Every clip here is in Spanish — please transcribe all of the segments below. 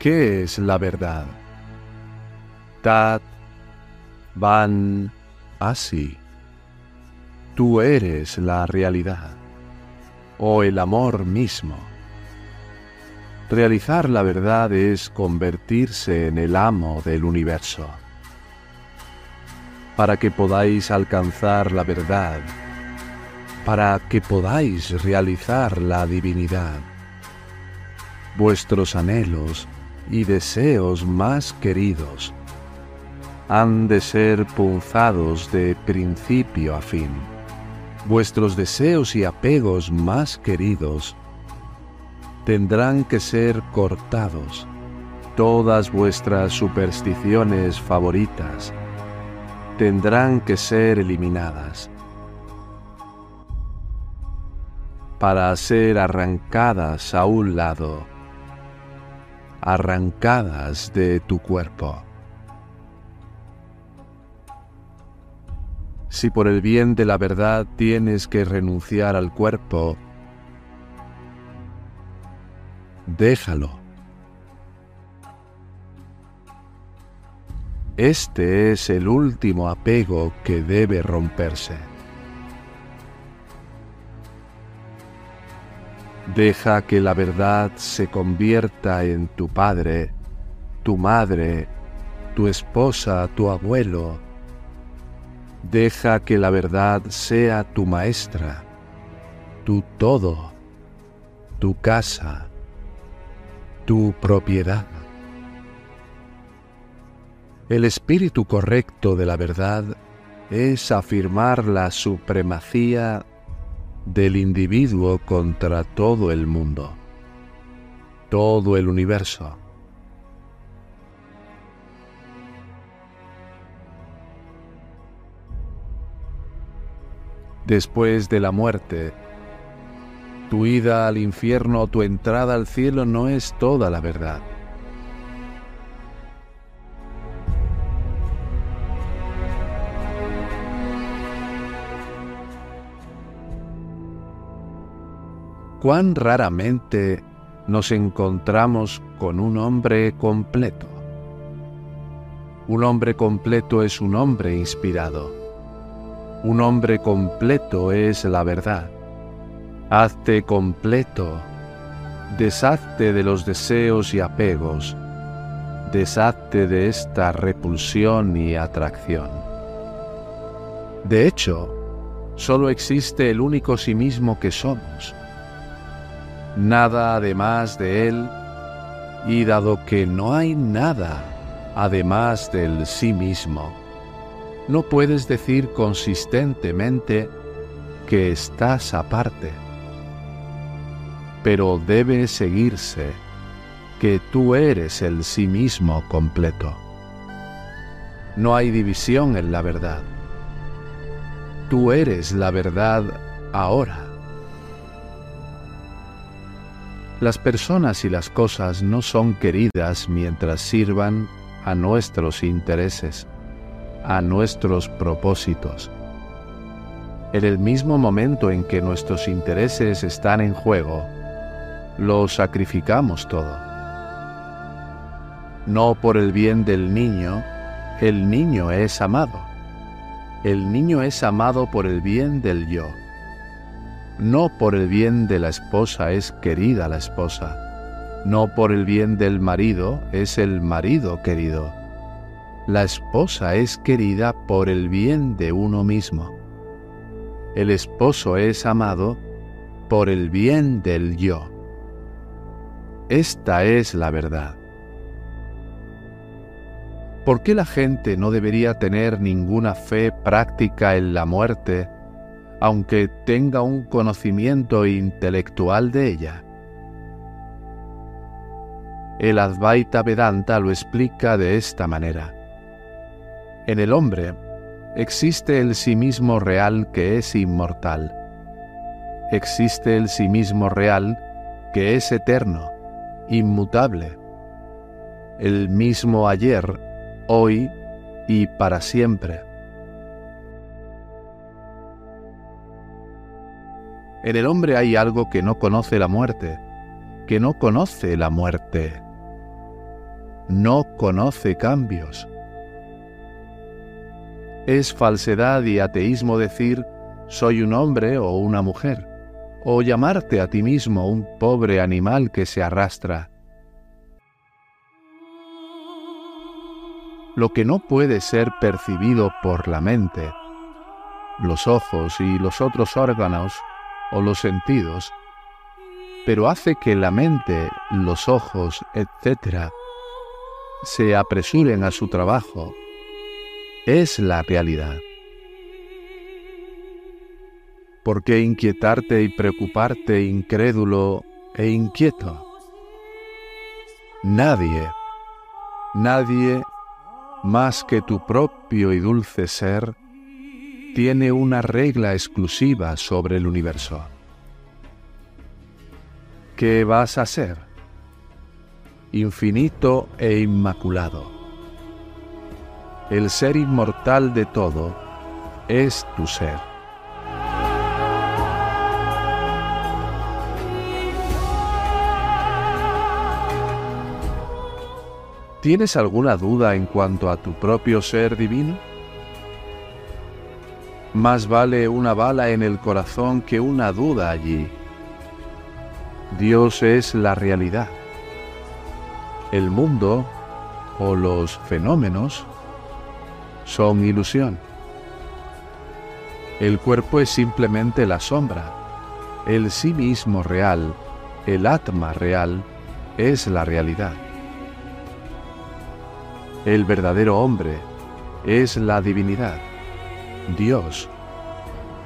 ¿Qué es la verdad? Tat, Van, Asi. Tú eres la realidad, o el amor mismo. Realizar la verdad es convertirse en el amo del universo. Para que podáis alcanzar la verdad, para que podáis realizar la divinidad, vuestros anhelos y deseos más queridos han de ser punzados de principio a fin. Vuestros deseos y apegos más queridos tendrán que ser cortados. Todas vuestras supersticiones favoritas tendrán que ser eliminadas para ser arrancadas a un lado arrancadas de tu cuerpo. Si por el bien de la verdad tienes que renunciar al cuerpo, déjalo. Este es el último apego que debe romperse. Deja que la verdad se convierta en tu padre, tu madre, tu esposa, tu abuelo. Deja que la verdad sea tu maestra, tu todo, tu casa, tu propiedad. El espíritu correcto de la verdad es afirmar la supremacía del individuo contra todo el mundo, todo el universo. Después de la muerte, tu ida al infierno o tu entrada al cielo no es toda la verdad. Cuán raramente nos encontramos con un hombre completo. Un hombre completo es un hombre inspirado. Un hombre completo es la verdad. Hazte completo. Deshazte de los deseos y apegos. Deshazte de esta repulsión y atracción. De hecho, solo existe el único sí mismo que somos nada además de Él, y dado que no hay nada además del sí mismo, no puedes decir consistentemente que estás aparte. Pero debe seguirse que tú eres el sí mismo completo. No hay división en la verdad. Tú eres la verdad ahora. Las personas y las cosas no son queridas mientras sirvan a nuestros intereses, a nuestros propósitos. En el mismo momento en que nuestros intereses están en juego, lo sacrificamos todo. No por el bien del niño, el niño es amado. El niño es amado por el bien del yo no por el bien de la esposa es querida la esposa, no por el bien del marido es el marido querido. La esposa es querida por el bien de uno mismo. El esposo es amado por el bien del yo. Esta es la verdad. ¿Por qué la gente no debería tener ninguna fe práctica en la muerte, aunque tenga un conocimiento intelectual de ella? El Advaita Vedanta lo explica de esta manera. En el hombre existe el sí mismo real que es inmortal. Existe el sí mismo real que es eterno, inmutable. El mismo ayer, hoy y para siempre. En el hombre hay algo que no conoce la muerte, que no conoce la muerte no conoce cambios. Es falsedad y ateísmo decir soy un hombre o una mujer, o llamarte a ti mismo un pobre animal que se arrastra. Lo que no puede ser percibido por la mente, los ojos y los otros órganos o los sentidos, pero hace que la mente, los ojos, etc., se apresuren a su trabajo es la realidad. ¿Por qué inquietarte y preocuparte incrédulo e inquieto? Nadie, nadie más que tu propio y dulce ser tiene una regla exclusiva sobre el universo. ¿Qué vas a hacer? infinito e inmaculado. El ser inmortal de todo es tu ser. ¿Tienes alguna duda en cuanto a tu propio ser divino? Más vale una bala en el corazón que una duda allí. Dios es la realidad el mundo o los fenómenos son ilusión. El cuerpo es simplemente la sombra. El sí mismo real, el atma real, es la realidad. El verdadero hombre es la divinidad, Dios,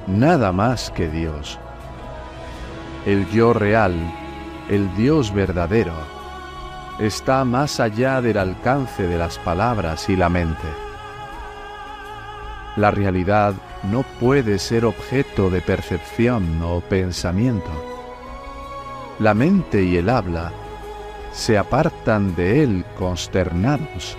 nada más que Dios. El yo real, el Dios verdadero, está más allá del alcance de las palabras y la mente. La realidad no puede ser objeto de percepción o pensamiento. La mente y el habla se apartan de él consternados.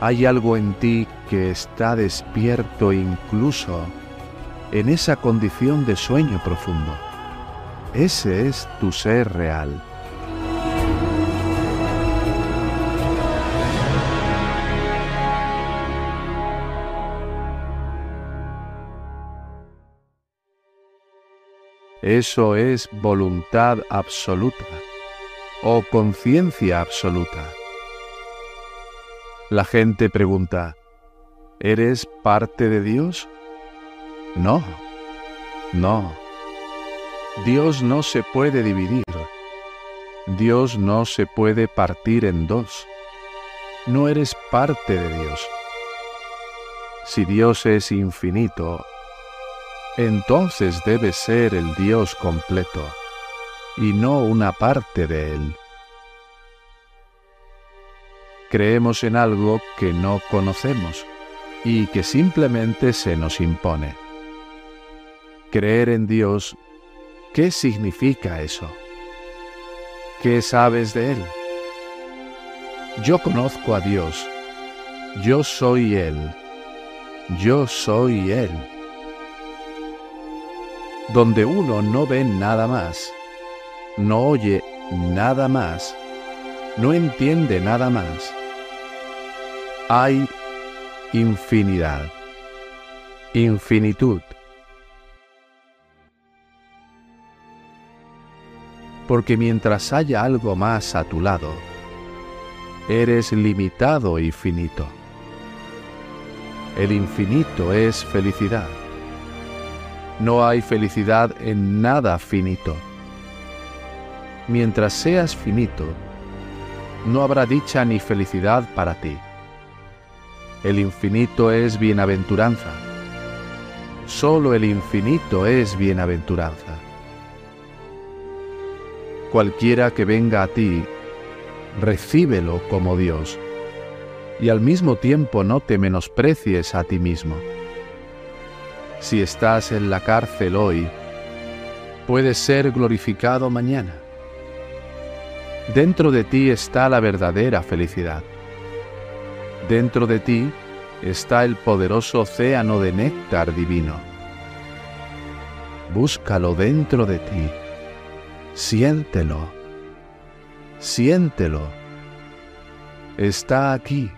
Hay algo en ti que está despierto incluso en esa condición de sueño profundo. Ese es tu ser real. Eso es voluntad absoluta o conciencia absoluta. La gente pregunta, ¿eres parte de Dios? No, no. Dios no se puede dividir. Dios no se puede partir en dos. No eres parte de Dios. Si Dios es infinito, entonces debe ser el Dios completo y no una parte de Él creemos en algo que no conocemos y que simplemente se nos impone. Creer en Dios, ¿qué significa eso? ¿Qué sabes de Él? Yo conozco a Dios, yo soy Él, yo soy Él. Donde uno no ve nada más, no oye nada más, no entiende nada más, hay infinidad, infinitud. Porque mientras haya algo más a tu lado, eres limitado y finito. El infinito es felicidad. No hay felicidad en nada finito. Mientras seas finito, no habrá dicha ni felicidad para ti. El infinito es bienaventuranza. Solo el infinito es bienaventuranza. Cualquiera que venga a ti, recíbelo como Dios, y al mismo tiempo no te menosprecies a ti mismo. Si estás en la cárcel hoy, puedes ser glorificado mañana. Dentro de ti está la verdadera felicidad. Dentro de ti está el poderoso océano de néctar divino. Búscalo dentro de ti. Siéntelo. Siéntelo. Está aquí.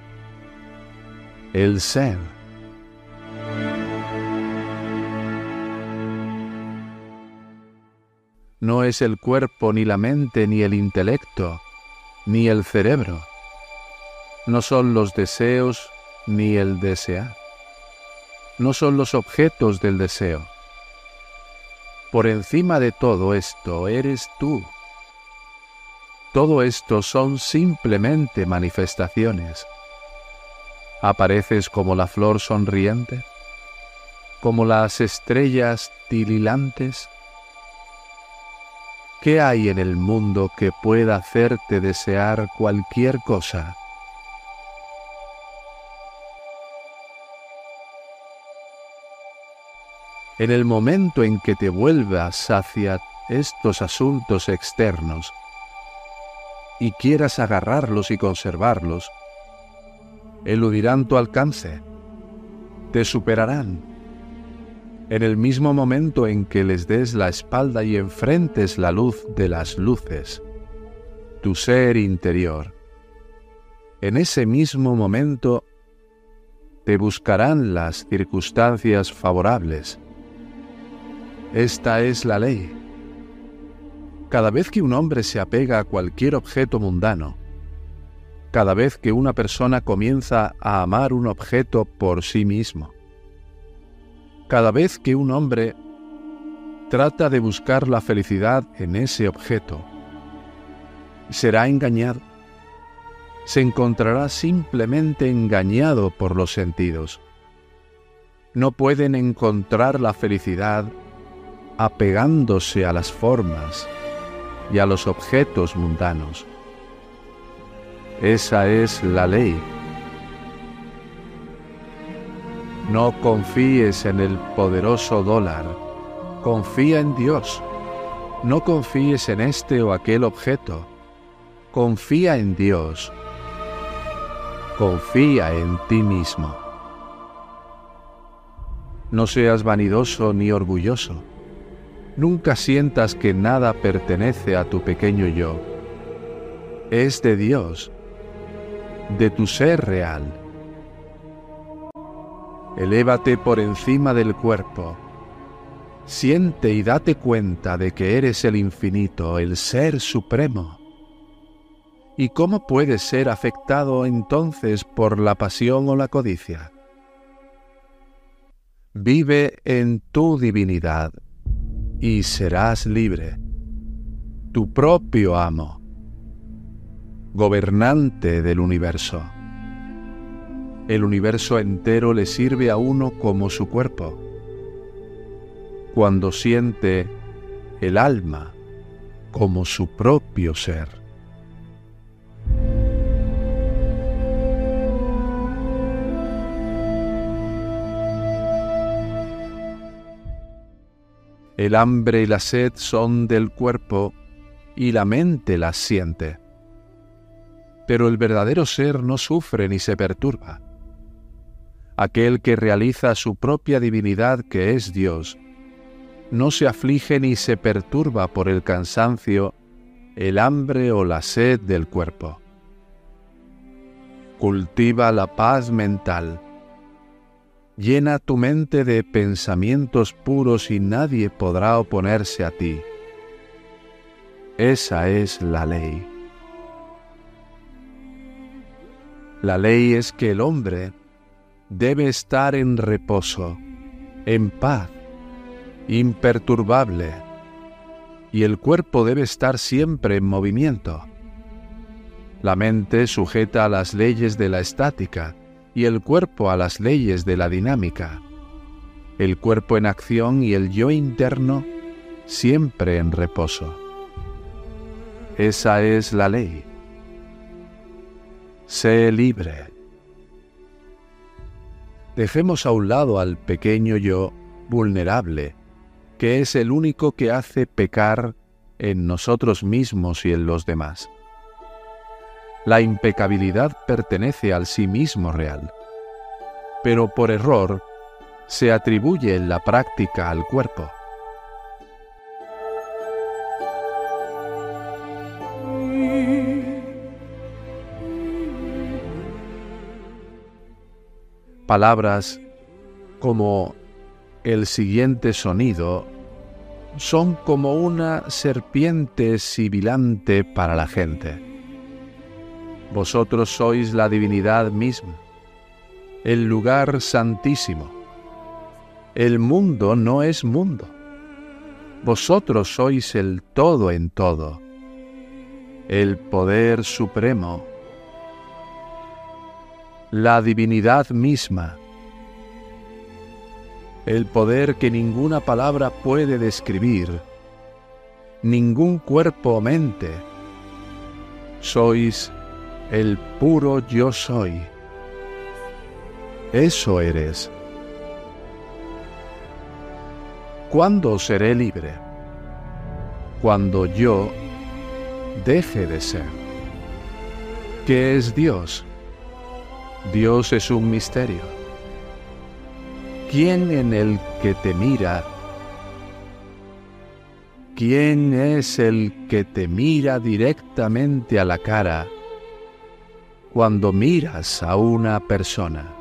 El ser. No es el cuerpo, ni la mente, ni el intelecto, ni el cerebro. No son los deseos, ni el desear. No son los objetos del deseo. Por encima de todo esto eres tú. Todo esto son simplemente manifestaciones. Apareces como la flor sonriente, como las estrellas tililantes. ¿Qué hay en el mundo que pueda hacerte desear cualquier cosa? En el momento en que te vuelvas hacia estos asuntos externos y quieras agarrarlos y conservarlos, eludirán tu alcance, te superarán. En el mismo momento en que les des la espalda y enfrentes la luz de las luces, tu ser interior, en ese mismo momento te buscarán las circunstancias favorables esta es la ley. Cada vez que un hombre se apega a cualquier objeto mundano, cada vez que una persona comienza a amar un objeto por sí mismo, cada vez que un hombre trata de buscar la felicidad en ese objeto, será engañado. Se encontrará simplemente engañado por los sentidos. No pueden encontrar la felicidad apegándose a las formas y a los objetos mundanos. Esa es la ley. No confíes en el poderoso dólar, confía en Dios. No confíes en este o aquel objeto, confía en Dios. Confía en ti mismo. No seas vanidoso ni orgulloso Nunca sientas que nada pertenece a tu pequeño yo. Es de Dios, de tu ser real. Elévate por encima del cuerpo. Siente y date cuenta de que eres el infinito, el ser supremo. ¿Y cómo puedes ser afectado entonces por la pasión o la codicia? Vive en tu divinidad y serás libre, tu propio amo, gobernante del universo. El universo entero le sirve a uno como su cuerpo. Cuando siente el alma como su propio ser. El hambre y la sed son del cuerpo y la mente las siente. Pero el verdadero ser no sufre ni se perturba. Aquel que realiza su propia divinidad que es Dios, no se aflige ni se perturba por el cansancio, el hambre o la sed del cuerpo. Cultiva la paz mental Llena tu mente de pensamientos puros y nadie podrá oponerse a ti. Esa es la ley. La ley es que el hombre debe estar en reposo, en paz, imperturbable, y el cuerpo debe estar siempre en movimiento. La mente sujeta a las leyes de la estática y el cuerpo a las leyes de la dinámica. El cuerpo en acción y el yo interno siempre en reposo. Esa es la ley. Sé libre. Dejemos a un lado al pequeño yo vulnerable, que es el único que hace pecar en nosotros mismos y en los demás. La impecabilidad pertenece al sí mismo real, pero por error se atribuye en la práctica al cuerpo. Palabras como el siguiente sonido son como una serpiente sibilante para la gente. Vosotros sois la divinidad misma, el lugar santísimo. El mundo no es mundo. Vosotros sois el todo en todo, el poder supremo, la divinidad misma el poder que ninguna palabra puede describir, ningún cuerpo o mente. Sois el puro yo soy. Eso eres. ¿Cuándo seré libre? Cuando yo deje de ser. ¿Qué es Dios? Dios es un misterio ¿Quién en el que te mira? ¿Quién es el que te mira directamente a la cara cuando miras a una persona?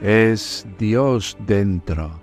Es Dios dentro.